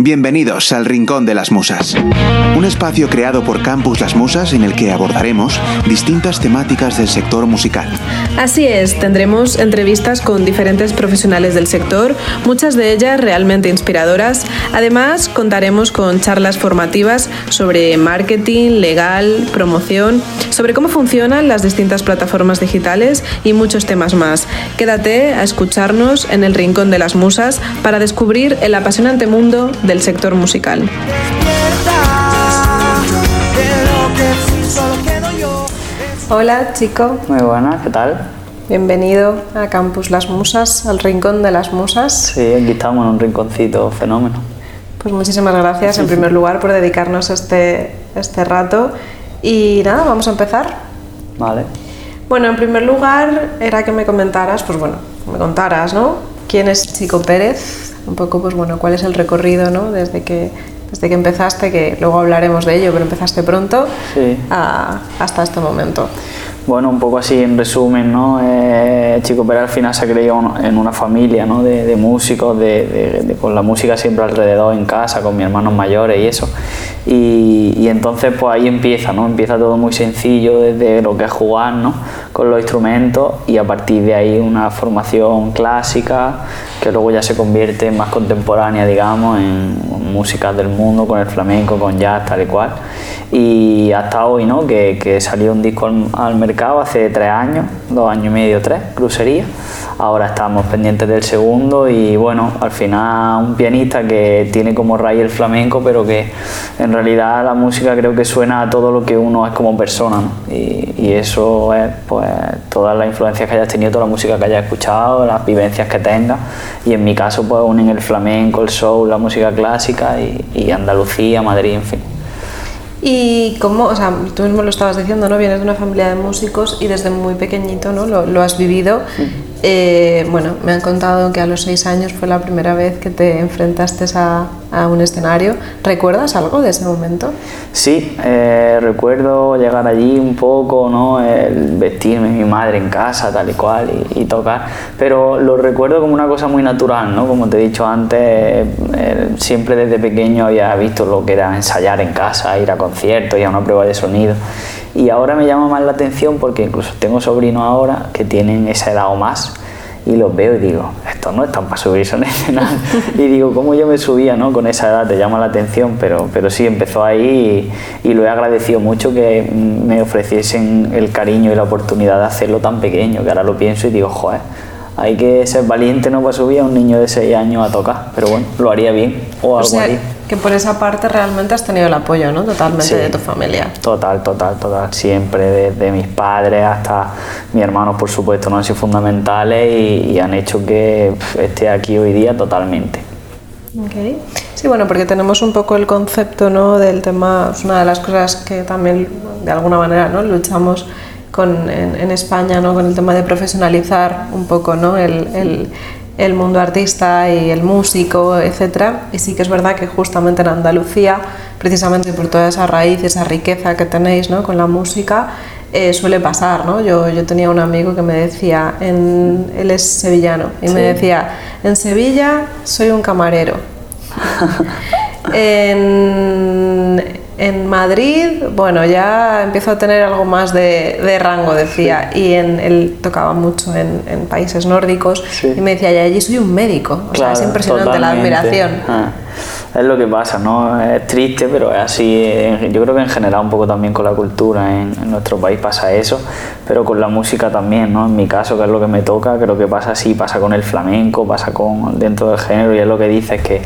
Bienvenidos al Rincón de las Musas, un espacio creado por Campus Las Musas en el que abordaremos distintas temáticas del sector musical. Así es, tendremos entrevistas con diferentes profesionales del sector, muchas de ellas realmente inspiradoras. Además, contaremos con charlas formativas sobre marketing, legal, promoción, sobre cómo funcionan las distintas plataformas digitales y muchos temas más. Quédate a escucharnos en el Rincón de las Musas para descubrir el apasionante mundo del sector musical. Hola chico. Muy buena, ¿qué tal? Bienvenido a Campus Las Musas, al Rincón de las Musas. Sí, aquí estamos en un rinconcito fenómeno. Pues muchísimas gracias en primer lugar por dedicarnos este, este rato. Y nada, vamos a empezar. Vale. Bueno, en primer lugar era que me comentaras, pues bueno, me contaras, ¿no? ¿Quién es Chico Pérez? un poco, pues bueno, cuál es el recorrido, ¿no? Desde que, desde que empezaste, que luego hablaremos de ello, pero empezaste pronto, hasta este momento. Bueno, un poco así en resumen, ¿no? Eh, Chico Pérez al final se ha creído en una familia ¿no? de, músicos, de, con la música siempre alrededor en casa, con mis hermanos mayores y eso. Y, entonces pues ahí empieza, ¿no? Empieza todo muy sencillo desde lo que es jugar, ¿no? Con los instrumentos y a partir de ahí una formación clásica que luego ya se convierte en más contemporánea, digamos, en música del mundo, con el flamenco, con jazz, tal y cual y hasta hoy, ¿no? que, que salió un disco al, mercado hace tres años, dos años y medio, tres, crucería. Ahora estamos pendientes del segundo y bueno, al final un pianista que tiene como raíz el flamenco, pero que en realidad la música creo que suena a todo lo que uno es como persona. Y, y, eso es pues todas las influencias que hayas tenido, toda la música que hayas escuchado, las vivencias que tengas. Y en mi caso pues unen el flamenco, el soul, la música clásica y, y Andalucía, Madrid, en fin. Y cómo, o sea, tú mismo lo estabas diciendo, ¿no? Vienes de una familia de músicos y desde muy pequeñito, ¿no? Lo, lo has vivido. Eh, bueno, me han contado que a los seis años fue la primera vez que te enfrentaste a, un escenario. ¿Recuerdas algo de ese momento? Sí, eh, recuerdo llegar allí un poco, ¿no? Vestirme mi madre en casa, tal y cual, y, tocar. Pero lo recuerdo como una cosa muy natural, ¿no? Como te he dicho antes, eh, siempre desde pequeño había visto lo que era ensayar en casa, ir a conciertos, ir a una prueba de sonido. Y ahora me llama más la atención porque incluso tengo sobrinos ahora que tienen esa edad o más y los veo y digo, estos no están para subirse en escenario. y digo, ¿cómo yo me subía no? con esa edad? Te llama la atención, pero, pero sí, empezó ahí y, lo he agradecido mucho que me ofreciesen el cariño y la oportunidad de hacerlo tan pequeño, que ahora lo pienso y digo, joder, hay que ser valiente no para subir a un niño de 6 años a tocar, pero bueno, lo haría bien o algo o que por esa parte realmente has tenido el apoyo, ¿no? Totalmente de tu familia. Total, total, total. Siempre, desde mis padres hasta mis hermanos, por supuesto, no han sido fundamentales y, han hecho que esté aquí hoy día totalmente. Okay. Sí, bueno, porque tenemos un poco el concepto ¿no? del tema, es una de las cosas que también de alguna manera ¿no? luchamos con, en, España ¿no? con el tema de profesionalizar un poco ¿no? el el mundo artista y el músico, etc. Y sí que es verdad que justamente en Andalucía, precisamente por toda esa raíz, esa riqueza que tenéis ¿no? con la música, eh, suele pasar. ¿no? Yo, yo tenía un amigo que me decía, en, él es sevillano, y me decía, en Sevilla soy un camarero. en, en Madrid, bueno, ya empiezo a tener algo más de, rango, decía, y en, él tocaba mucho en, países nórdicos y me decía, y allí soy un médico, o sea, es impresionante la admiración. Ah es lo que pasa, ¿no? Es triste, pero es así. Yo creo que en general un poco también con la cultura en, nuestro país pasa eso, pero con la música también, ¿no? En mi caso, que es lo que me toca, creo que pasa así, pasa con el flamenco, pasa con dentro del género y es lo que dices que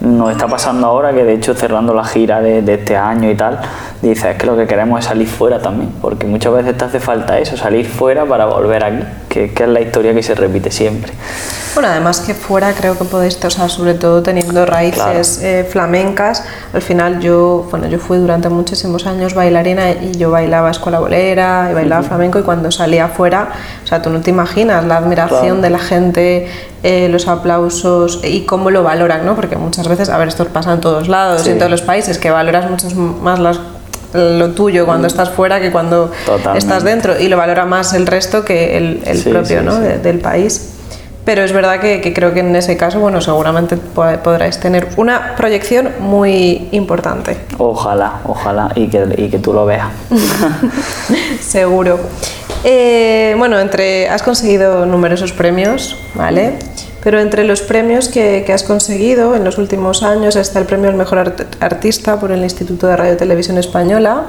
nos está pasando ahora, que de hecho cerrando la gira de, de este año y tal, dices es que lo que queremos es salir fuera también, porque muchas veces te hace falta eso, salir fuera para volver aquí, que, que es la historia que se repite siempre. Bueno, además que fuera creo que podéis, o sea, sobre todo teniendo raíces eh, flamencas, al final yo, bueno, yo fui durante muchísimos años bailarina y yo bailaba escuela bolera y bailaba flamenco y cuando salía afuera, o sea, tú no te imaginas la admiración de la gente, eh, los aplausos y cómo lo valoran, ¿no? Porque muchas veces, a ver, esto pasa en todos lados y en todos los países, que valoras mucho más las lo tuyo cuando estás fuera que cuando estás dentro y lo valora más el resto que el, propio ¿no? del país. Pero es verdad que, que creo que en ese caso, bueno, seguramente po- podráis tener una proyección muy importante. Ojalá, ojalá, y que, y que tú lo veas. Seguro. Eh, bueno, entre has conseguido numerosos premios, ¿vale? Pero entre los premios que, que has conseguido en los últimos años está el premio al mejor art- artista por el Instituto de Radio y Televisión Española,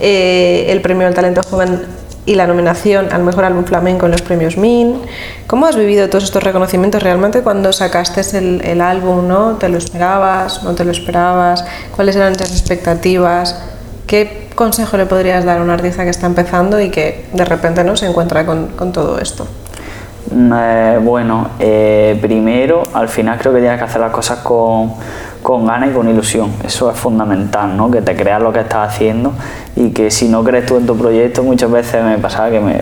eh, el premio al talento joven y la nominación al mejor álbum flamenco en los premios MIN. ¿Cómo has vivido todos estos reconocimientos realmente cuando sacaste el, el álbum? ¿no? ¿Te lo esperabas? ¿No te lo esperabas? ¿Cuáles eran esas expectativas? ¿Qué consejo le podrías dar a un artista que está empezando y que de repente no se encuentra con, con todo esto? Eh, bueno, eh, primero, al final creo que tienes que hacer las cosas con, con ganas y con ilusión. Eso es fundamental, ¿no? Que te creas lo que estás haciendo y que si no crees tú en tu proyecto, muchas veces me pasaba que me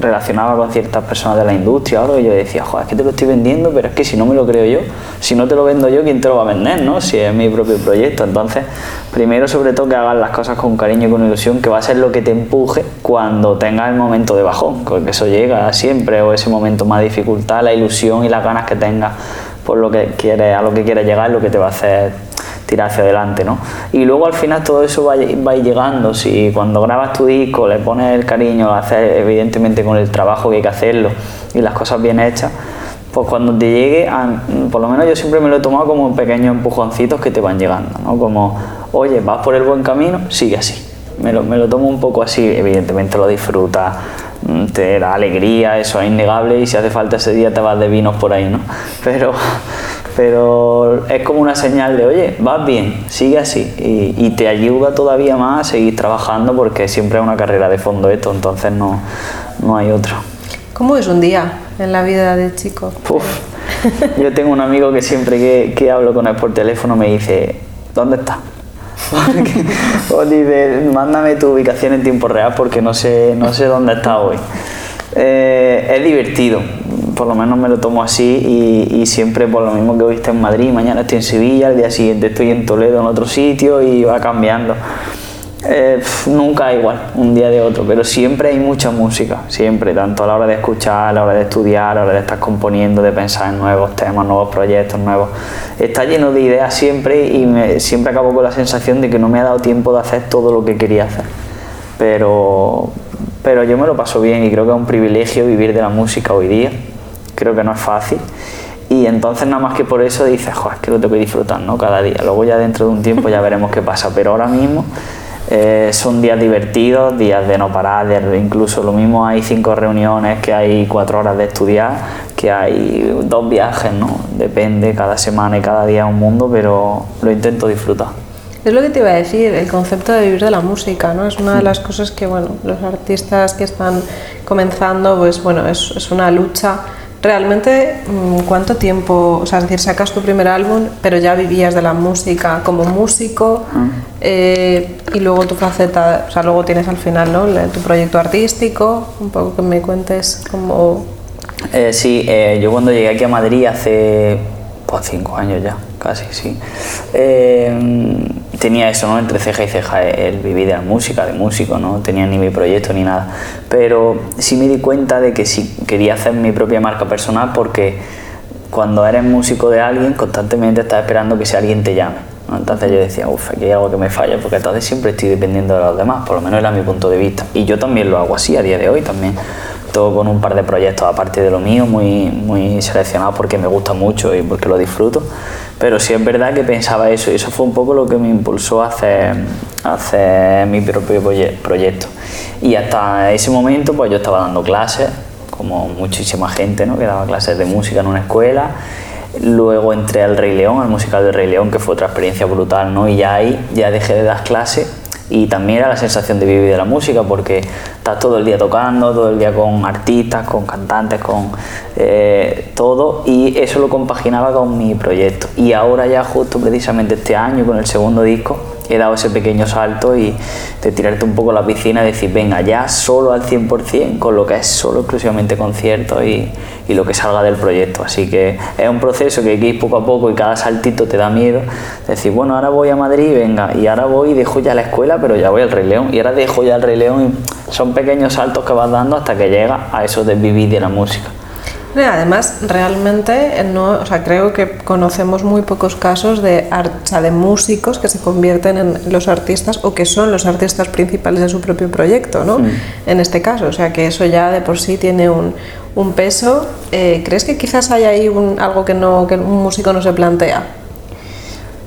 relacionaba con ciertas personas de la industria algo y yo decía, joder, es que te lo estoy vendiendo, pero es que si no me lo creo yo, si no te lo vendo yo, ¿quién te lo va a vender, no? Si es mi propio proyecto. Entonces, primero, sobre todo, que hagas las cosas con cariño y con ilusión, que va a ser lo que te empuje cuando tengas el momento de bajón, porque eso llega siempre, o ese momento más dificultad, la ilusión y las ganas que tengas por lo que quieres, a lo que quieres llegar, lo que te va a hacer tirar hacia adelante, ¿no? Y luego al final todo eso va, va llegando, si cuando grabas tu disco le pones el cariño, lo haces evidentemente con el trabajo que hay que hacerlo y las cosas bien hechas, pues cuando te llegue, por lo menos yo siempre me lo he tomado como pequeños empujoncitos que te van llegando, ¿no? Como, oye, vas por el buen camino, sigue así. Me lo, me lo tomo un poco así, evidentemente lo disfrutas, mm, te da alegría, eso es innegable y si hace falta ese día te vas de vinos por ahí, ¿no? Pero, pero es como una señal de, oye, vas bien, sigue así y, y te ayuda todavía más a seguir trabajando porque siempre es una carrera de fondo esto, entonces no, no hay otro. ¿Cómo es un día en la vida de chico? Uf. Yo tengo un amigo que siempre que, que hablo con él por teléfono me dice, ¿dónde estás? o dice, mándame tu ubicación en tiempo real porque no sé, no sé dónde está hoy. Eh, es divertido, por lo menos me lo tomo así y, siempre por lo mismo que hoy estoy en Madrid, mañana estoy en Sevilla, al día siguiente estoy en Toledo en otro sitio y va cambiando. Eh, nunca igual, un día de otro, pero siempre hay mucha música, siempre, tanto a la hora de escuchar, a la hora de estudiar, a la hora de estar componiendo, de pensar en nuevos temas, nuevos proyectos, nuevos. Está lleno de ideas siempre y siempre acabo con la sensación de que no me ha dado tiempo de hacer todo lo que quería hacer. Pero, pero yo me lo paso bien y creo que es un privilegio vivir de la música hoy día. Creo que no es fácil. Y entonces nada más que por eso dices, joder, es que lo tengo que disfrutar, ¿no? Cada día. Luego ya dentro de un tiempo ya veremos qué pasa. Pero ahora mismo eh, son días divertidos, días de no parar, de, incluso lo mismo hay cinco reuniones, que hay cuatro horas de estudiar, que hay dos viajes, ¿no? Depende, cada semana y cada día es un mundo, pero lo intento disfrutar. Es lo que te iba a decir, el concepto de vivir de la música, ¿no? Es una de las cosas que, bueno, los artistas que están comenzando, pues bueno, es, es una lucha. Realmente, mm, ¿cuánto tiempo, o sea, es decir, sacas tu primer álbum, pero ya vivías de la música como músico eh, y luego tu faceta, o sea, luego tienes al final, ¿no? Tu proyecto artístico, un poco que me cuentes cómo... Eh, sí, eh, yo cuando llegué aquí a Madrid hace pues, cinco años ya, casi, sí. Eh, tenía eso, ¿no? Entre ceja y ceja el vivir de la música, de músico, no tenía ni mi proyecto ni nada. Pero sí me di cuenta de que sí quería hacer mi propia marca personal porque cuando eres músico de alguien constantemente estás esperando que ese alguien te llame. ¿no? Entonces yo decía, uff, aquí hay algo que me falla porque entonces siempre estoy dependiendo de los demás, por lo menos era mi punto de vista. Y yo también lo hago así a día de hoy también. Todo con un par de proyectos aparte de lo mío, muy, muy seleccionados porque me gusta mucho y porque lo disfruto. Pero sí es verdad que pensaba eso y eso fue un poco lo que me impulsó a hacer, a hacer mi propio proye- proyecto. Y hasta ese momento pues yo estaba dando clases, como muchísima gente ¿no? que daba clases de música en una escuela. Luego entré al Rey León, al musical del Rey León, que fue otra experiencia brutal, ¿no? Y ya ahí ya dejé de dar clases y también era la sensación de vivir de la música porque estás todo el día tocando, todo el día con artistas, con cantantes, con eh, todo y eso lo compaginaba con mi proyecto. Y ahora ya justo precisamente este año con el segundo disco he dado ese pequeño salto y de tirarte un poco a la piscina y decir, venga, ya solo al 100% con lo que es solo exclusivamente conciertos y, y lo que salga del proyecto. Así que es un proceso que hay que ir poco a poco y cada saltito te da miedo. Decir, bueno, ahora voy a Madrid, venga, y ahora voy y dejo ya la escuela, pero ya voy al Rey León, y ahora dejo ya el Rey León. Son pequeños saltos que vas dando hasta que llegas a eso de vivir de la música. Además, realmente no, o sea, creo que conocemos muy pocos casos de, de músicos que se convierten en los artistas o que son los artistas principales de su propio proyecto, ¿no? Mm. En este caso, o sea, que eso ya de por sí tiene un, un peso. Eh, ¿Crees que quizás hay ahí un, algo que, no, que un músico no se plantea?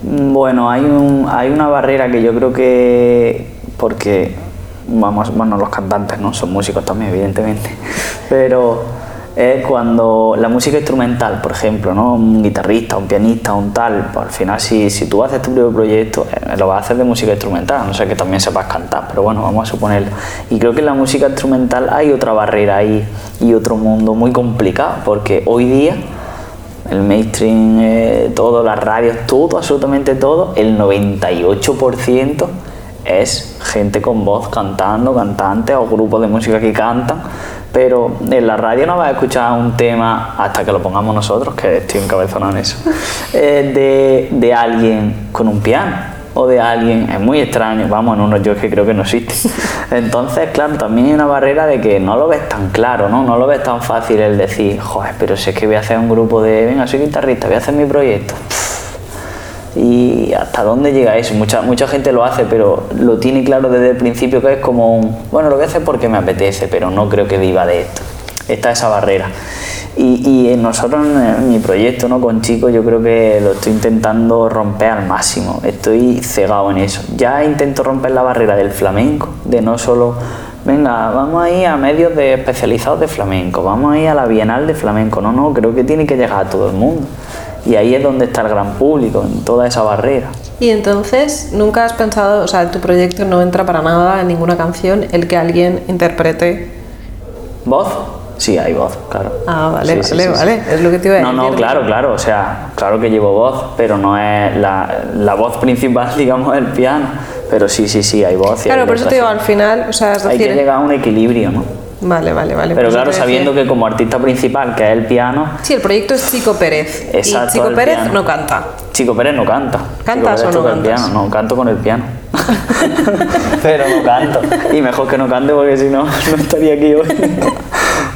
Bueno, hay, un, hay una barrera que yo creo que, porque, vamos, bueno, los cantantes no son músicos también, evidentemente, pero es cuando la música instrumental, por ejemplo, ¿no? un guitarrista, un pianista, un tal, pues al final si, si tú haces tu propio proyecto, eh, lo vas a hacer de música instrumental, no sé que también sepas cantar, pero bueno, vamos a suponerlo. Y creo que en la música instrumental hay otra barrera ahí y otro mundo muy complicado, porque hoy día el mainstream, eh, todo, las radios, todo, absolutamente todo, el 98% es gente con voz cantando, cantantes o grupos de música que cantan pero en la radio no vas a escuchar un tema hasta que lo pongamos nosotros, que estoy encabezonado en eso, eh, de, de, alguien con un piano o de alguien, es muy extraño, vamos, en unos yo que creo que no existe. Entonces, claro, también hay una barrera de que no lo ves tan claro, ¿no? No lo ves tan fácil el decir, joder, pero si es que voy a hacer un grupo de, venga, soy guitarrista, voy a hacer mi proyecto y hasta dónde llega eso. Mucha, mucha gente lo hace, pero lo tiene claro desde el principio que es como un, bueno, lo voy a hacer porque me apetece, pero no creo que viva de esto. Está esa barrera. Y, y nosotros en mi proyecto ¿no? con chicos yo creo que lo estoy intentando romper al máximo, estoy cegado en eso. Ya intento romper la barrera del flamenco, de no solo, venga, vamos a ir a medios de especializados de flamenco, vamos a ir a la Bienal de flamenco, no, no, creo que tiene que llegar a todo el mundo. Y ahí es donde está el gran público, en toda esa barrera. Y entonces, ¿nunca has pensado, o sea, tu proyecto no entra para nada en ninguna canción el que alguien interprete? ¿Voz? Sí, hay voz, claro. Ah, vale, vale, vale. Es lo que te iba a decir. No, no, claro, claro. O sea, claro que llevo voz, pero no es la, la voz principal, digamos, del piano. Pero sí, sí, sí, hay voz. claro, por eso te digo, al final, o sea, es decir... Hay que llegar a un equilibrio, ¿no? Vale, vale, vale. Pero claro, sabiendo que como artista principal, que es el piano. Sí, el proyecto es Chico Pérez. Exacto. Y Chico Pérez no canta. Chico Pérez no canta. ¿Cantas o no cantas? No, canto con el piano. Pero no canto. Y mejor que no cante porque si no, no estaría aquí hoy.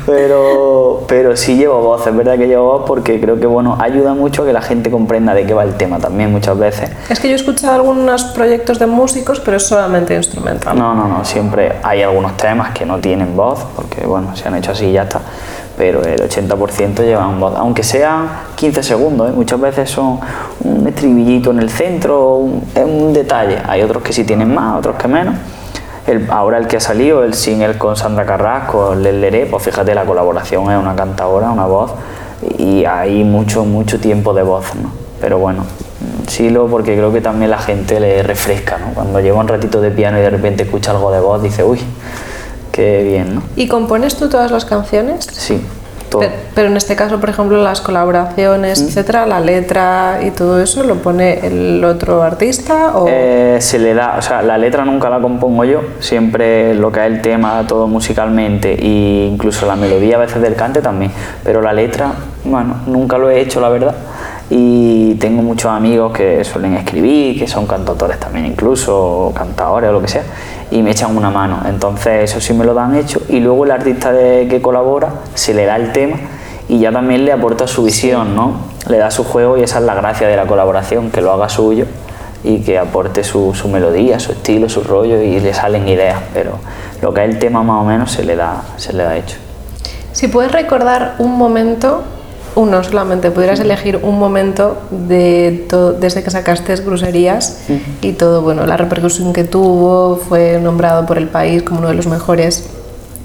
Pero, pero sí llevo voz, es verdad que llevo voz porque creo que bueno, ayuda mucho a que la gente comprenda de qué va el tema también muchas veces. Es que yo he escuchado algunos proyectos de músicos, pero es solamente instrumental. No, no, no, siempre hay algunos temas que no tienen voz, porque bueno, se han hecho así y ya está pero el 80% llevan voz, aunque sean 15 segundos, ¿eh? muchas veces son un estribillito en el centro, un, un detalle, hay otros que sí tienen más, otros que menos ahora el que ha salido, el single con Sandra Carrasco, el Leré, pues fíjate, la colaboración es una cantadora, una voz, y hay mucho, mucho tiempo de voz, ¿no? Pero bueno, sí lo porque creo que también la gente le refresca, ¿no? Cuando lleva un ratito de piano y de repente escucha algo de voz, dice, uy, qué bien, ¿no? ¿Y compones tú todas las canciones? Sí. Pero, en este caso, por ejemplo, las colaboraciones, mm. etcétera, la letra y todo eso, ¿lo pone el otro artista? O? Eh, se le da, o sea, la letra nunca la compongo yo, siempre lo que es el tema, todo musicalmente, e incluso la melodía a veces del cante también, pero la letra, bueno, nunca lo he hecho, la verdad y tengo muchos amigos que suelen escribir, que son cantautores también incluso, cantadores o lo que sea, y me echan una mano. Entonces eso sí me lo dan hecho y luego el artista de, que colabora se le da el tema y ya también le aporta su visión, ¿no? Le da su juego y esa es la gracia de la colaboración, que lo haga suyo y que aporte su, su melodía, su estilo, su rollo y le salen ideas, pero lo que es el tema más o menos se le da, se le da hecho. Si puedes recordar un momento uno solamente, pudieras elegir un momento de desde que sacaste Gruserías y todo, bueno, la repercusión que tuvo, fue nombrado por el país como uno de los mejores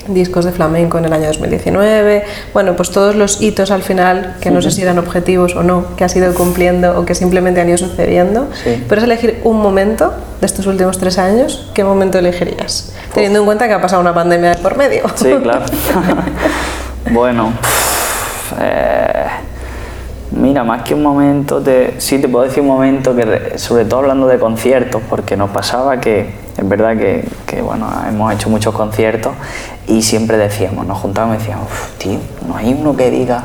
discos de flamenco en el año 2019, bueno, pues todos los hitos al final, que no sé si eran objetivos o no, que has ido cumpliendo o que simplemente han ido sucediendo, puedes elegir un momento de estos últimos tres años, ¿qué momento elegirías? Teniendo en cuenta que ha pasado una pandemia por medio. Sí, claro. bueno, eh, mira, más que un momento, te, sí te puedo decir un momento que, sobre todo hablando de conciertos, porque nos pasaba que, es verdad que, bueno, hemos hecho muchos conciertos y siempre decíamos, nos juntábamos y decíamos, tío, no hay uno que diga,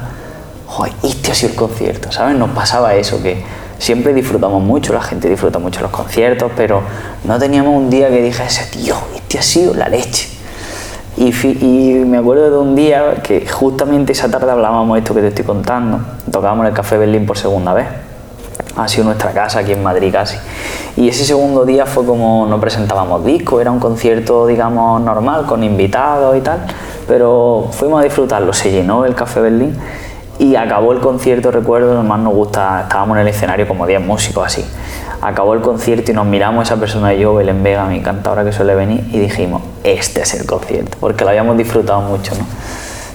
joder, este ha sido el concierto, ¿sabes? Nos pasaba eso, que siempre disfrutamos mucho, la gente disfruta mucho los conciertos, pero no teníamos un día que dijese, tío, este ha sido la leche. Y, me acuerdo de un día que justamente esa tarde hablábamos esto que te estoy contando. Tocábamos el Café Berlín por segunda vez. Ha sido nuestra casa aquí en Madrid casi. Y ese segundo día fue como no presentábamos disco, era un concierto, digamos, normal, con invitados y tal. Pero fuimos a disfrutarlo, se llenó el Café Berlín y acabó el concierto, recuerdo, más nos gusta, estábamos en el escenario como 10 músicos así. Acabó el concierto y nos miramos esa persona y yo, Belén Vega, mi cantadora que suele venir, y dijimos, este es el concierto, porque lo habíamos disfrutado mucho, ¿no?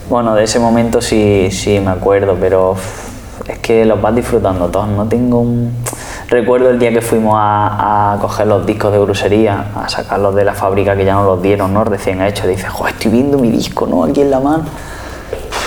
Bueno, de ese momento sí, sí me acuerdo, pero es que los vas disfrutando todos, no tengo un... Recuerdo el día que fuimos a, coger los discos de brusería, a sacarlos de la fábrica que ya nos los dieron, ¿no? Recién hechos. Dices, joder, estoy viendo mi disco, ¿no? Aquí en la mano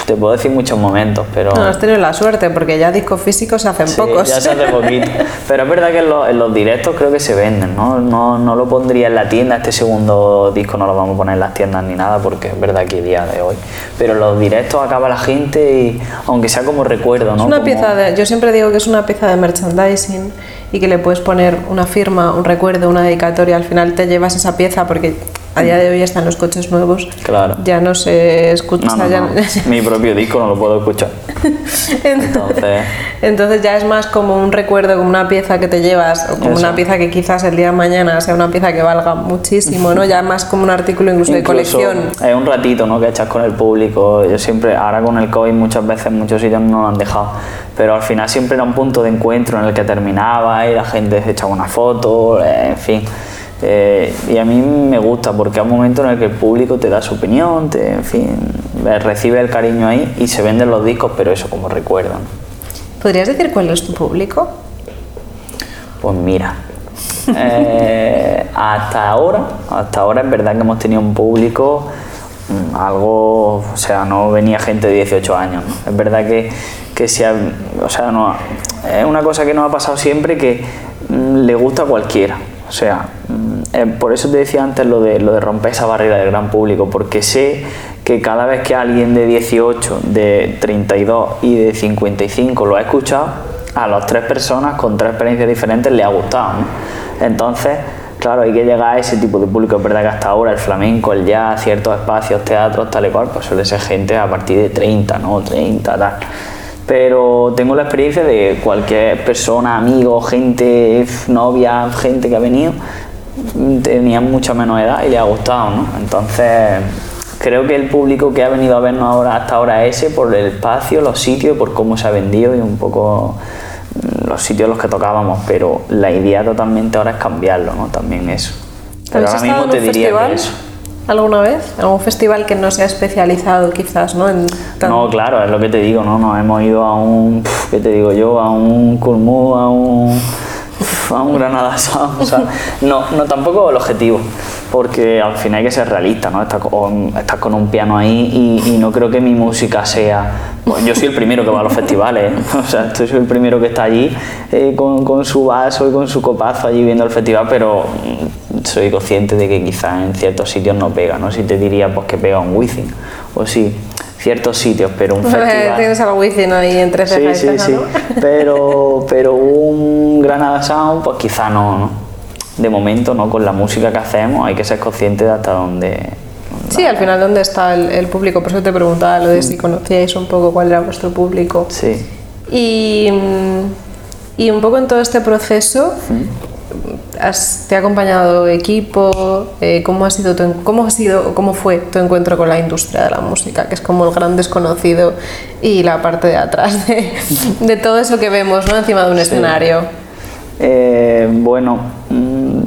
te puedo decir muchos momentos, pero... No, has tenido la suerte, porque ya discos físicos se hacen sí, pocos. ya se hace poquito. Pero es verdad que en los, en los, directos creo que se venden, ¿no? ¿no? No lo pondría en la tienda, este segundo disco no lo vamos a poner en las tiendas ni nada, porque es verdad que día de hoy. Pero en los directos acaba la gente y, aunque sea como recuerdo, ¿no? Es una como... pieza de... Yo siempre digo que es una pieza de merchandising y que le puedes poner una firma, un recuerdo, una dedicatoria, al final te llevas esa pieza porque a día de hoy están los coches nuevos. Claro. Ya no se escucha. No, no, ya no. Mi propio disco no lo puedo escuchar. Entonces... Entonces ya es más como un recuerdo, como una pieza que te llevas, o como Eso. una pieza que quizás el día de mañana sea una pieza que valga muchísimo, ¿no? Ya más como un artículo incluso, de Incluso colección. Es un ratito, ¿no? Que echas con el público. Yo siempre, ahora con el COVID muchas veces muchos sitios no lo han dejado. Pero al final siempre era un punto de encuentro en el que terminaba y la gente se echaba una foto, en fin. Eh, y a mí me gusta porque es un momento en el que el público te da su opinión, te, en fin, recibe el cariño ahí y se venden los discos, pero eso como recuerdo. ¿no? ¿Podrías decir cuál es tu público? Pues mira, eh, hasta ahora, hasta ahora es verdad que hemos tenido un público mm, algo, o sea, no venía gente de 18 años, ¿no? Es verdad que, que se ha- o sea, no, es una cosa que nos ha pasado siempre que mm, le gusta a cualquiera, o sea, mm, eh, por eso te decía antes lo de, lo de romper esa barrera del gran público, porque sé que cada vez que alguien de 18, de 32 y de 55 lo ha escuchado, a las tres personas con tres experiencias diferentes le ha gustado. ¿no? Entonces, claro, hay que llegar a ese tipo de público. Es verdad que hasta ahora el flamenco, el jazz, ciertos espacios, teatros, tal y cual, pues suele ser gente a partir de 30, ¿no? 30, tal. Pero tengo la experiencia de cualquier persona, amigo, gente, novia, gente que ha venido, tenían mucha menos edad y le ha gustado, ¿no? Entonces, creo que el público que ha venido a vernos ahora hasta ahora es ese por el espacio, los sitios, por cómo se ha vendido y un poco mm, los sitios en los que tocábamos, pero la idea totalmente ahora es cambiarlo, ¿no? También eso. Pero ¿Habéis ahora mismo te diría festival que eso. alguna vez? ¿Algún festival que no sea especializado quizás, ¿no? En tan- No, claro, es lo que te digo, ¿no? Nos hemos ido a un, ¿qué te digo yo? A un Culmú, a un, un Granada Sound, o sea, no, no tampoco el objetivo, porque al final hay que ser realista, ¿no? Estás con, un piano ahí y, no creo que mi música sea... Bueno, yo soy el primero que va a los festivales, ¿eh? o sea, soy el primero que está allí eh, con, su vaso y con su copazo allí viendo el festival, pero mm, soy consciente de que quizás en ciertos sitios no pega, ¿no? Si te diría pues que pega un Wizzing, o sí, ciertos sitios, pero un festival... Tienes algo wifi ¿no? ahí entre Sí, sí, sí. ¿no? Pero, pero un Granada Sound, pues quizá no, ¿no? De momento, ¿no? Con la música que hacemos hay que ser consciente de hasta dónde... Sí, al final, ¿dónde está el, el público? Por eso te preguntaba lo de si conocíais un poco cuál era vuestro público. Sí. Y, mm, y un poco en todo este proceso, has- ¿te ha acompañado equipo? Eh, ¿cómo, ha sido tu cómo, ha sido, ¿Cómo fue tu encuentro con la industria de la música? Que es como el gran desconocido y la parte de atrás de, de todo eso que vemos ¿no? encima de un escenario. Eh, bueno, mm,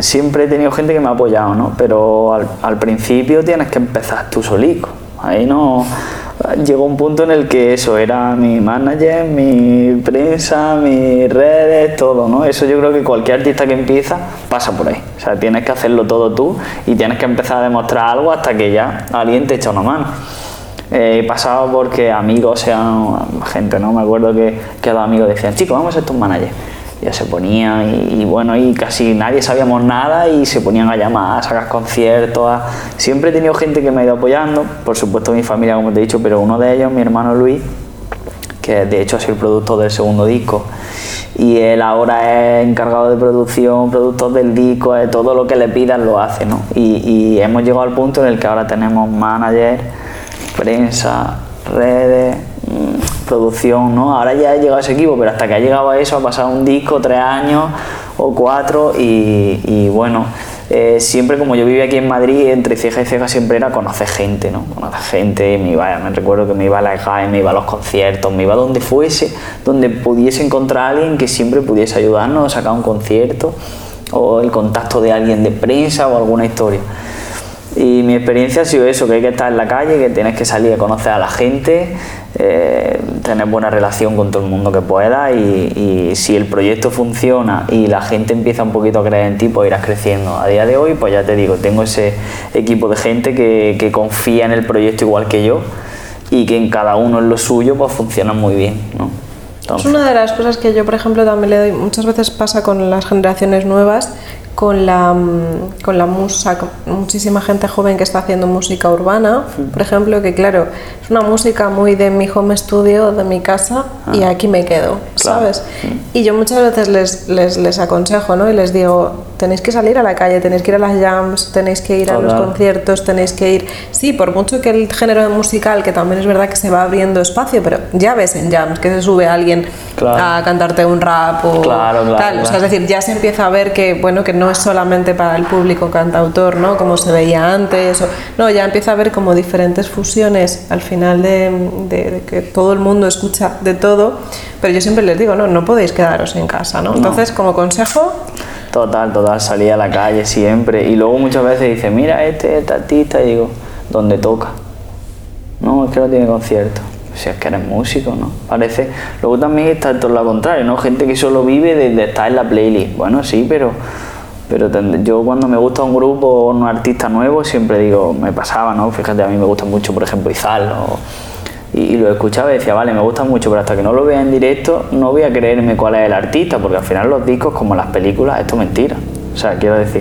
siempre he tenido gente que me ha apoyado, ¿no? Pero al, al principio tienes que empezar tú solico. Ahí no... Llegó un punto en el que eso era mi manager, mi prensa, mis redes, todo, ¿no? Eso yo creo que cualquier artista que empieza pasa por ahí. O sea, tienes que hacerlo todo tú y tienes que empezar a demostrar algo hasta que ya alguien te echa una mano. Eh, he pasado porque amigos, sean gente, ¿no? Me acuerdo que, que los amigos decían, chicos, vamos a ser tus managers. Ya se ponían y, bueno, y casi nadie sabíamos nada y se ponían a llamar, a sacar conciertos. Siempre he tenido gente que me ha ido apoyando, por supuesto mi familia, como te he dicho, pero uno de ellos, mi hermano Luis, que de hecho ha sido el productor del segundo disco. Y él ahora es encargado de producción, productor del disco, de todo lo que le pidan lo hace, ¿no? Y, y hemos llegado al punto en el que ahora tenemos manager, prensa, redes, mm, producción, ¿no? Ahora ya ha llegado ese equipo, pero hasta que ha llegado a eso ha pasado un disco, tres años o cuatro y, y bueno, eh, siempre como yo vivía aquí en Madrid, entre ceja y ceja siempre era conocer gente, ¿no? Conocer gente, me, iba, me recuerdo que me iba a la GAE, me iba a los conciertos, me iba donde fuese, donde pudiese encontrar a alguien que siempre pudiese ayudarnos a sacar un concierto o el contacto de alguien de prensa o alguna historia. Y mi experiencia ha sido eso, que hay que estar en la calle, que tienes que salir a conocer a la gente, eh, tener buena relación con todo el mundo que pueda y, y, si el proyecto funciona y la gente empieza un poquito a creer en ti, pues irás creciendo. A día de hoy, pues ya te digo, tengo ese equipo de gente que, que confía en el proyecto igual que yo y que en cada uno en lo suyo, pues funciona muy bien. ¿no? Entonces. Es una de las cosas que yo, por ejemplo, también le doy, muchas veces pasa con las generaciones nuevas, con la, mm, con la musa, con muchísima gente joven que está haciendo música urbana, por ejemplo, que claro, es una música muy de mi home studio, de mi casa, ah. y aquí me quedo, claro. ¿sabes? Y yo muchas veces les, les, les, aconsejo, ¿no? Y les digo, tenéis que salir a la calle, tenéis que ir a las jams, tenéis que ir a los conciertos, tenéis que ir... Sí, por mucho que el género musical, que también es verdad que se va abriendo espacio, pero ya ves en jams que se sube alguien claro. a cantarte un rap o claro, tal, o sea, es decir, ya se empieza a ver que, bueno, que no es solamente para el público cantautor, ¿no? Como se veía antes, o, no, ya empieza a haber como diferentes fusiones al final de, de, de, que todo el mundo escucha de todo, pero yo siempre les digo, no, no podéis quedaros en casa, ¿no? Entonces, como consejo... Total, total, salía a la calle siempre y luego muchas veces dice, mira este, este artista, y digo, ¿dónde toca? No, es que no tiene concierto si es que eres músico, ¿no? Parece. Luego también está todo lo contrario, ¿no? Gente que solo vive de, de estar en la playlist. Bueno, sí, pero pero yo cuando me gusta un grupo o un artista nuevo siempre digo, me pasaba, ¿no? Fíjate, a mí me gusta mucho, por ejemplo, Izal, ¿no? y, y, lo escuchaba y decía, vale, me gusta mucho, pero hasta que no lo vea en directo no voy a creerme cuál es el artista, porque al final los discos, como las películas, esto es mentira. O sea, quiero decir,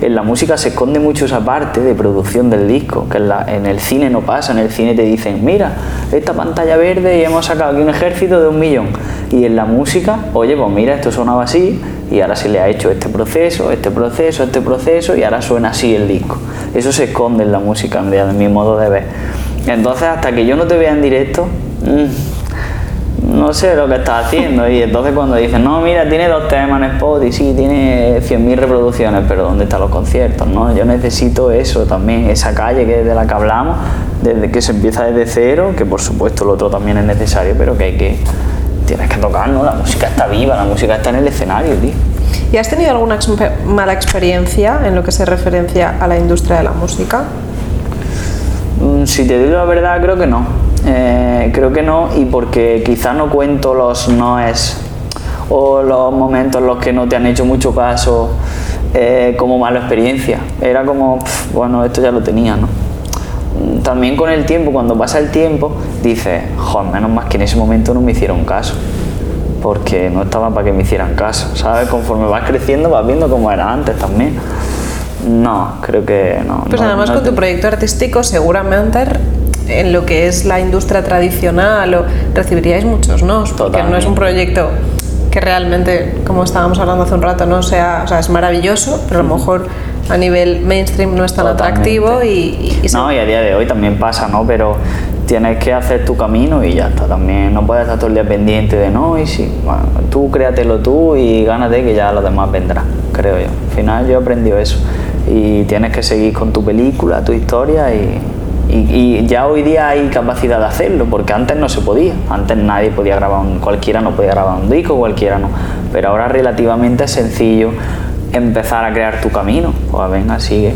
en la música se esconde mucho esa parte de producción del disco, que en, la, en, el cine no pasa. En el cine te dicen, mira, esta pantalla verde y hemos sacado aquí un ejército de un millón. Y en la música, oye, pues mira, esto sonaba así y ahora se le ha hecho este proceso, este proceso, este proceso y ahora suena así el disco. Eso se esconde en la música, de mi modo de ver. Entonces, hasta que yo no te vea en directo, mmm, no sé lo que estás haciendo. Y entonces cuando dicen, no, mira, tiene dos temas en Spotify, sí, tiene 100.000 reproducciones, pero ¿dónde están los conciertos? no Yo necesito eso también, esa calle que de la que hablamos, desde que se empieza desde cero, que por supuesto lo otro también es necesario, pero que hay que, tienes que tocar, ¿no? La música está viva, la música está en el escenario, tío. ¿Y has tenido alguna mala experiencia en lo que se referencia a la industria de la música? Si te digo la verdad, creo que no eh, creo que no, y porque quizá no cuento los noes o los momentos en los que no te han hecho mucho caso eh, como mala experiencia. Era como, pff, bueno, esto ya lo tenía, ¿no? También con el tiempo, cuando pasa el tiempo, dices, joder, menos más que en ese momento no me hicieron caso. Porque no estaba para que me hicieran caso, ¿sabes? Conforme vas creciendo vas viendo cómo era antes también. No, creo que no. Pues no, además no con tu proyecto artístico seguramente en lo que es la industria tradicional o recibiríais muchos no porque Totalmente. no es un proyecto que realmente como estábamos hablando hace un rato no sea o sea es maravilloso pero a lo mejor a nivel mainstream no es tan Totalmente. atractivo y, y, no y a día de hoy también pasa no pero tienes que hacer tu camino y ya está. También no puedes estar todo el día pendiente de no y sí bueno, tú créatelo tú y gánate que ya lo demás vendrá creo yo. Al final yo he aprendido eso. Y tienes que seguir con tu película tu historia y y, y, ya hoy día hay capacidad de hacerlo, porque antes no se podía. Antes nadie podía grabar, un, cualquiera no podía grabar un disco, cualquiera no. Pero ahora relativamente es sencillo empezar a crear tu camino. Pues venga, sigue.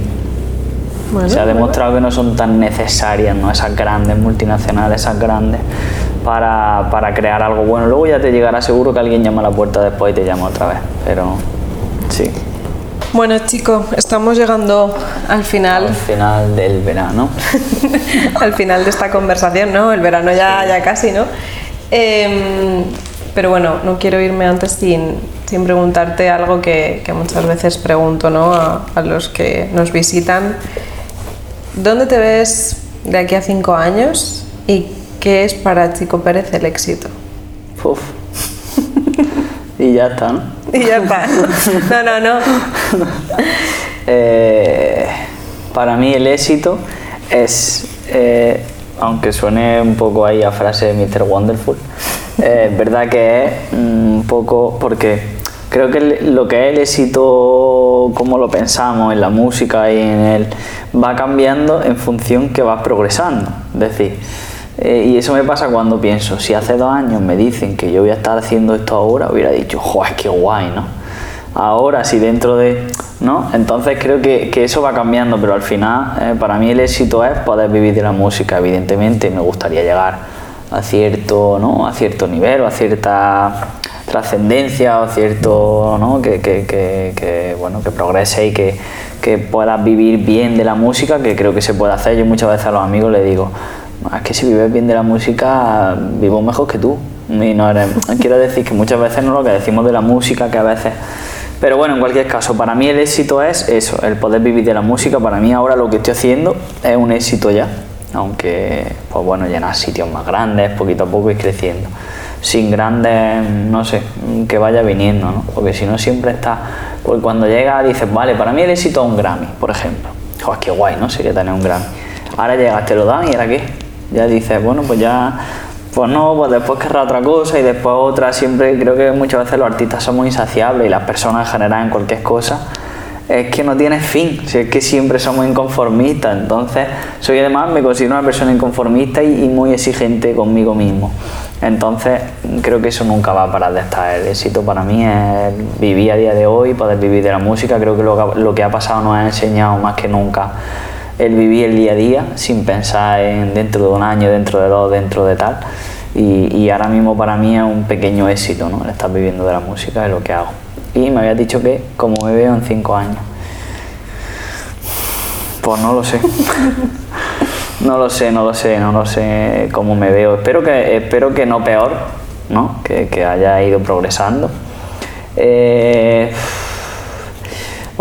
Bueno, se ha demostrado bueno. que no son tan necesarias ¿no? esas grandes multinacionales, esas grandes, para, para crear algo bueno. Luego ya te llegará seguro que alguien llama a la puerta después y te llama otra vez. Pero sí. Bueno, chicos, estamos llegando al final. Al final del verano. al final de esta conversación, ¿no? El verano ya, ya casi, ¿no? Eh, pero bueno, no quiero irme antes sin, sin preguntarte algo que, que, muchas veces pregunto, ¿no? A, a los que nos visitan. ¿Dónde te ves de aquí a cinco años y qué es para Chico Pérez el éxito? Uf. Y ya está, ¿no? Y ya está. No, no, no. Eh, para mí el éxito es, eh, aunque suene un poco ahí a frase de Mr. Wonderful, eh, es verdad que es un poco porque creo que lo que es el éxito, como lo pensamos en la música y en él, va cambiando en función que vas progresando. Es decir, y eso me pasa cuando pienso, si hace dos años me dicen que yo voy a estar haciendo esto ahora, hubiera dicho, joder, qué guay, ¿no? Ahora, si dentro de ¿no? Entonces creo que, eso va cambiando, pero al final eh, para mí el éxito es poder vivir de la música, evidentemente me gustaría llegar a cierto, ¿no? a cierto nivel o a cierta trascendencia o cierto ¿no? que, que, que, bueno que progrese y que, que puedas vivir bien de la música que creo que se puede hacer yo muchas veces a los amigos les digo es que si vives bien de la música vivo mejor que tú y no quiero decir que muchas veces no lo que decimos de la música que a veces pero bueno, en cualquier caso, para mí el éxito es eso, el poder vivir de la música. Para mí ahora lo que estoy haciendo es un éxito ya, aunque, pues bueno, llenar sitios más grandes, poquito a poco y creciendo. Sin grandes, no sé, que vaya viniendo, ¿no? Porque si no siempre está, pues cuando llega dices, vale, para mí el éxito es un Grammy, por ejemplo. Joder, qué guay, ¿no? Sería tener un Grammy. Ahora llegas, te lo dan y ahora qué? Ya dices, bueno, pues ya pues no, pues después querrá otra cosa y después otra. Siempre creo que muchas veces los artistas somos insaciables y las personas en general en cualquier cosa es que no tiene fin, si es que siempre somos inconformistas. Entonces, soy además, me considero una persona inconformista y, muy exigente conmigo mismo. Entonces, creo que eso nunca va a parar de estar. El éxito para mí es vivir a día de hoy, poder vivir de la música. Creo que lo, lo que ha pasado nos ha enseñado más que nunca el vivir el día a día sin pensar en dentro de un año, dentro de dos, dentro de tal. Y, ahora mismo para mí es un pequeño éxito, ¿no? El estar viviendo de la música, de lo que hago. Y me habías dicho que, como me veo en cinco años. Pues no lo sé. no lo sé, no lo sé, no lo sé cómo me veo. Espero que, espero que no peor, ¿no? Que, que haya ido progresando. Eh,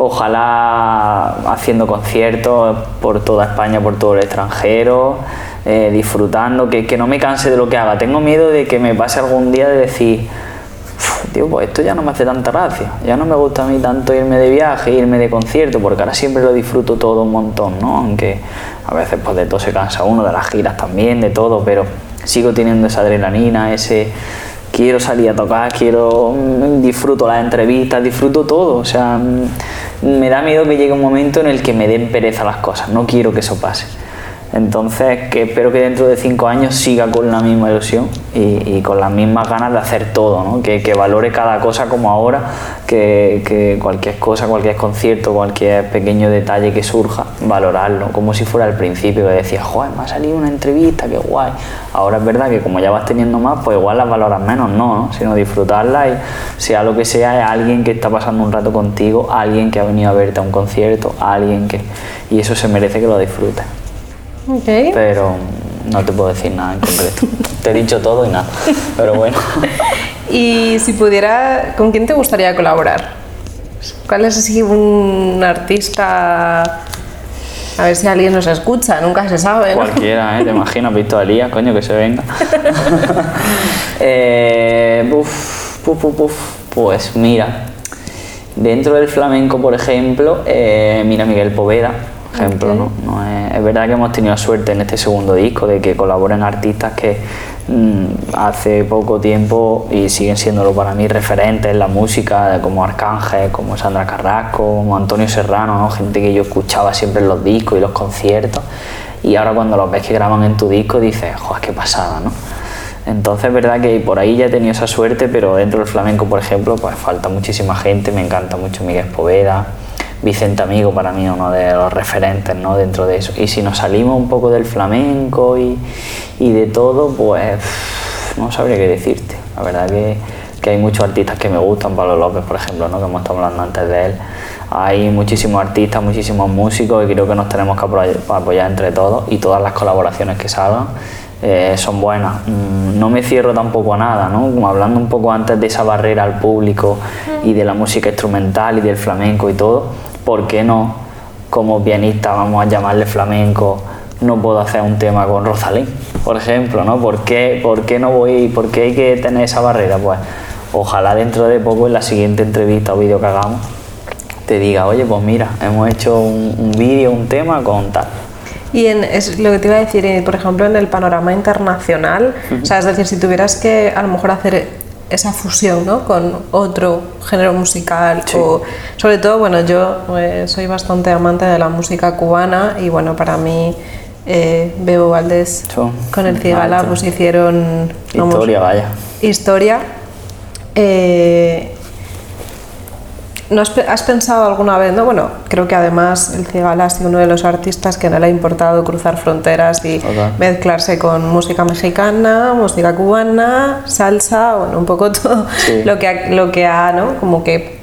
ojalá haciendo conciertos por toda España, por todo el extranjero, eh, disfrutando, que, no me canse de lo que haga. Tengo miedo de que me pase algún día de decir, tío, pues esto ya no me hace tanta gracia, ya no me gusta a mí tanto irme de viaje, irme de concierto, porque ahora siempre lo disfruto todo un montón, ¿no? Aunque a veces pues de todo se cansa uno, de las giras también, de todo, pero sigo teniendo esa adrenalina, ese quiero salir a tocar, quiero mm, disfruto las entrevistas, disfruto todo, o sea, mm, me da miedo que llegue un momento en el que me den pereza las cosas, no quiero que eso pase. Entonces, que espero que dentro de cinco años siga con la misma ilusión y, con las mismas ganas de hacer todo, ¿no? que, valore cada cosa como ahora, que, cualquier cosa, cualquier concierto, cualquier pequeño detalle que surja, valorarlo, como si fuera al principio, que decía, joder, me ha salido una entrevista, qué guay. Ahora es verdad que como ya vas teniendo más, pues igual las valoras menos, no, ¿no? sino disfrutarla y sea lo que sea, es alguien que está pasando un rato contigo, alguien que ha venido a verte a un concierto, alguien que... Y eso se merece que lo disfrutes. Pero no te puedo decir nada en concreto. te he dicho todo y nada. Pero bueno. y si pudiera, ¿con quién te gustaría colaborar? ¿Cuál es así un artista? A ver si alguien nos escucha, nunca se sabe. Cualquiera, ¿eh? Te imaginas, visto a Lía, coño, que se venga. eh, pues mira, dentro del flamenco, por ejemplo, eh, mira Miguel Poveda, ejemplo. ¿no? es, verdad que hemos tenido suerte en este segundo disco de que colaboren artistas que mm, hace poco tiempo y siguen siéndolo para mí referentes en la música, como Arcángel, como Sandra Carrasco, como Antonio Serrano, ¿no? gente que yo escuchaba siempre en los discos y los conciertos. Y ahora cuando los ves que graban en tu disco dices, joder, qué pasada, ¿no? Entonces es verdad que por ahí ya he tenido esa suerte, pero dentro del flamenco, por ejemplo, pues falta muchísima gente, me encanta mucho Miguel Poveda, Vicente Amigo para mí uno de los referentes ¿no? dentro de eso. Y si nos salimos un poco del flamenco y, y de todo, pues no sabría qué decirte. La verdad que, que, hay muchos artistas que me gustan, Pablo López, por ejemplo, ¿no? que hemos estado hablando antes de él. Hay muchísimos artistas, muchísimos músicos y creo que nos tenemos que apoyar, entre todos y todas las colaboraciones que salgan. Eh, son buenas. Mm, no me cierro tampoco a nada, ¿no? Hablando un poco antes de esa barrera al público y de la música instrumental y del flamenco y todo, ¿por qué no como pianista, vamos a llamarle flamenco, no puedo hacer un tema con Rosalén, por ejemplo, ¿no? ¿Por qué, por qué no voy, por qué hay que tener esa barrera? Pues ojalá dentro de poco en la siguiente entrevista o vídeo que hagamos te diga, oye, pues mira, hemos hecho un, un vídeo, un tema con tal. Y en, es lo que te iba a decir, eh, por ejemplo, en el panorama internacional, o sea, es decir, si tuvieras que a lo mejor hacer esa fusión ¿no? con otro género musical Sí. o sobre todo, bueno, yo eh, soy bastante amante de la música cubana y bueno, para mí eh, Bebo Valdés con el Cigala pues hicieron vamos, Historia, vaya. historia. Eh, ¿no has, has pensado alguna vez, no? Bueno, creo que además el Cigala ha sido uno de los artistas que no le ha importado cruzar fronteras y mezclarse con música mexicana, música cubana, salsa, bueno, un poco todo Sí. lo que ha, lo que ha, ¿no? Como que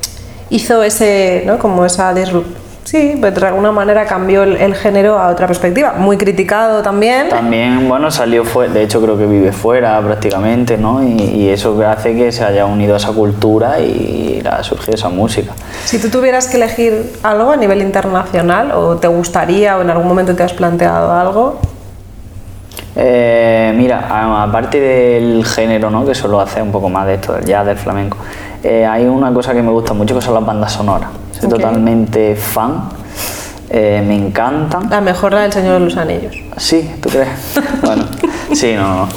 hizo ese, ¿no? Como esa disrupción. Sí, pues de alguna manera cambió el, el género a otra perspectiva. Muy criticado también. También, bueno, salió fuera, de hecho creo que vive fuera prácticamente, ¿no? Y, y eso hace que se haya unido a esa cultura y ha surgido esa música. Si tú tuvieras que elegir algo a nivel internacional, o te gustaría, o en algún momento te has planteado algo, Eh, mira, aparte del género, ¿no? Que solo hace un poco más de esto, del jazz, del flamenco, eh, hay una cosa que me gusta mucho que son las bandas sonoras. Soy totalmente fan, eh, me encantan. la mejor la del Señor de los Anillos. Sí, ¿tú crees? bueno, sí, no, no.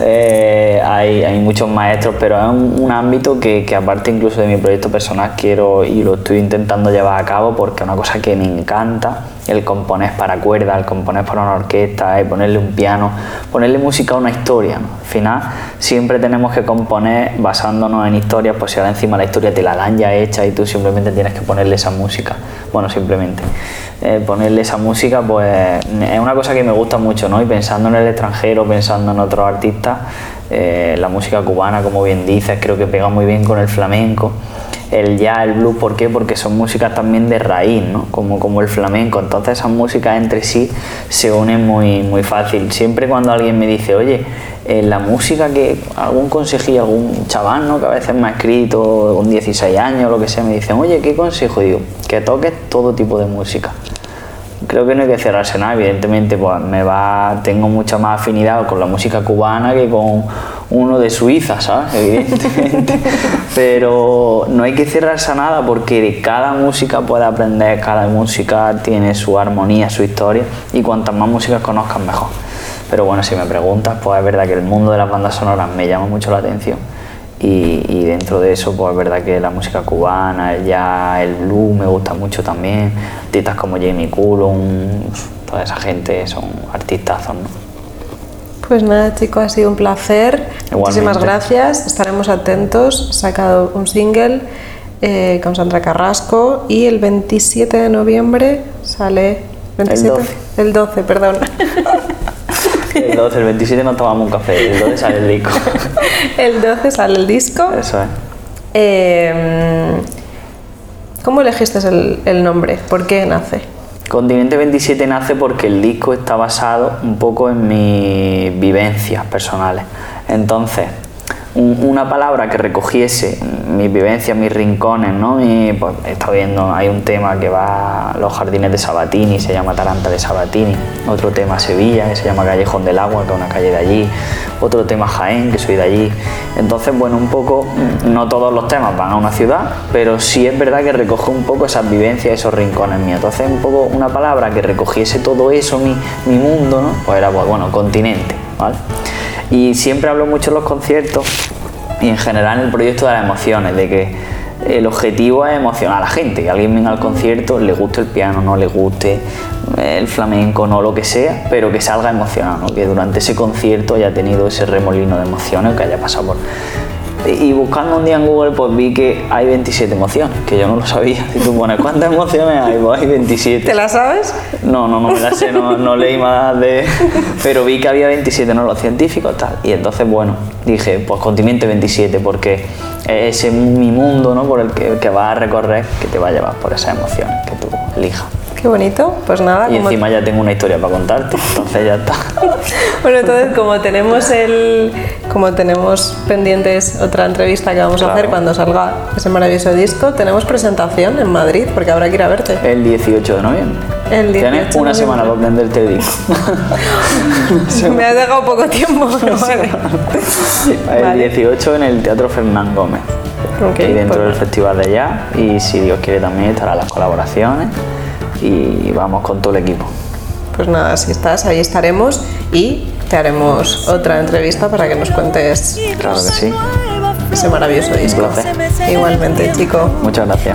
Eh, hay, hay muchos maestros, pero es un, un ámbito que, que aparte incluso de mi proyecto personal quiero y lo estoy intentando llevar a cabo porque es una cosa que me encanta, el componer para cuerdas, el componer para una orquesta, y ponerle un piano, ponerle música a una historia. ¿no? Al final siempre tenemos que componer basándonos en historias, pues si ahora encima la historia te la dan ya hecha y tú simplemente tienes que ponerle esa música. Bueno, simplemente eh, ponerle esa música, pues es una cosa que me gusta mucho, ¿no? Y pensando en el extranjero, pensando en otros artistas, eh, la música cubana, como bien dices, creo que pega muy bien con el flamenco. El jazz, el blues, ¿por qué? Porque son músicas también de raíz, ¿no? Como, como el flamenco. Entonces esas músicas entre sí se unen muy, muy fácil. Siempre cuando alguien me dice, oye, eh, la música que algún consejillo, algún chaval, ¿no? Que a veces me ha escrito con 16 años, lo que sea, me dicen, oye, ¿qué consejo? Digo, que toques todo tipo de música creo que no hay que cerrarse nada evidentemente pues me va tengo mucha más afinidad con la música cubana que con uno de Suiza sabes evidentemente pero no hay que cerrarse a nada porque de cada música puede aprender cada música tiene su armonía su historia y cuantas más músicas conozcas mejor pero bueno si me preguntas pues es verdad que el mundo de las bandas sonoras me llama mucho la atención y, y dentro de eso, pues es verdad que la música cubana, el jazz, el blues me gusta mucho también. Artistas como Jamie Cullum, toda esa gente son artistazos, ¿no? Pues nada, chicos, ha sido un placer. Muchísimas Igualmente. gracias. Estaremos atentos. He sacado un single eh, con Sandra Carrasco y el 27 de noviembre sale. 27? 12. El 12, perdón. El 12, el 27 no tomamos un café, el 12 sale el disco. el 12 sale el disco. Eso es. Eh, ¿Cómo elegiste el, el nombre? ¿Por qué nace? Continente 27 nace porque el disco está basado un poco en mis vivencias personales. Entonces, un- una palabra que recogiese mis vivencias, mis rincones, ¿no? Mi- pues, he estado viendo, hay un tema que va a los jardines de Sabatini, se llama Taranta de Sabatini, otro tema Sevilla, que se llama Callejón del Agua, que es una calle de allí, otro tema Jaén, que soy de allí. Entonces, bueno, un poco, no todos los temas van a una ciudad, pero sí es verdad que recoge un poco esas vivencias, esos rincones míos. Entonces, un poco una palabra que recogiese todo eso, mi, mi mundo, ¿no? Pues era, bueno, continente, ¿vale? Y siempre hablo mucho en los conciertos y en general en el proyecto de las emociones, de que el objetivo es emocionar a la gente, que alguien venga al concierto, le guste el piano, no le guste el flamenco, no lo que sea, pero que salga emocionado, que durante ese concierto haya tenido ese remolino de emociones, que haya pasado por... Y buscando un día en Google, pues vi que hay 27 emociones, que yo no lo sabía. Si tú pones cuántas emociones hay, pues hay 27. ¿Te la sabes? No, no, no me la sé, no, no leí más de... Pero vi que había 27, ¿no? Los científicos, tal. Y entonces, bueno, dije, pues continente 27, porque ese es mi mundo, ¿no? Por el que, que vas a recorrer, que te va a llevar por esas emociones que tú elijas. Qué bonito. Pues nada, Y encima ya tengo una historia para contarte, entonces ya está. Bueno, entonces como tenemos el como tenemos pendientes otra entrevista que vamos a Claro. hacer cuando salga ese maravilloso disco, tenemos presentación en Madrid porque habrá que ir a verte. El 18 de noviembre. El Tienes 18 una de semana para aprenderte el disco. Me has dejado poco tiempo, pero vale. El Vale. 18 en el Teatro Fernán Gómez. Ok, y dentro pues del Festival de Jazz. Y si Dios quiere también estarán las colaboraciones. Y vamos con todo el equipo. Pues nada, si estás, ahí estaremos y te haremos otra entrevista para que nos cuentes Claro que sí. ese maravilloso disco. placer. Igualmente, chico. Muchas gracias.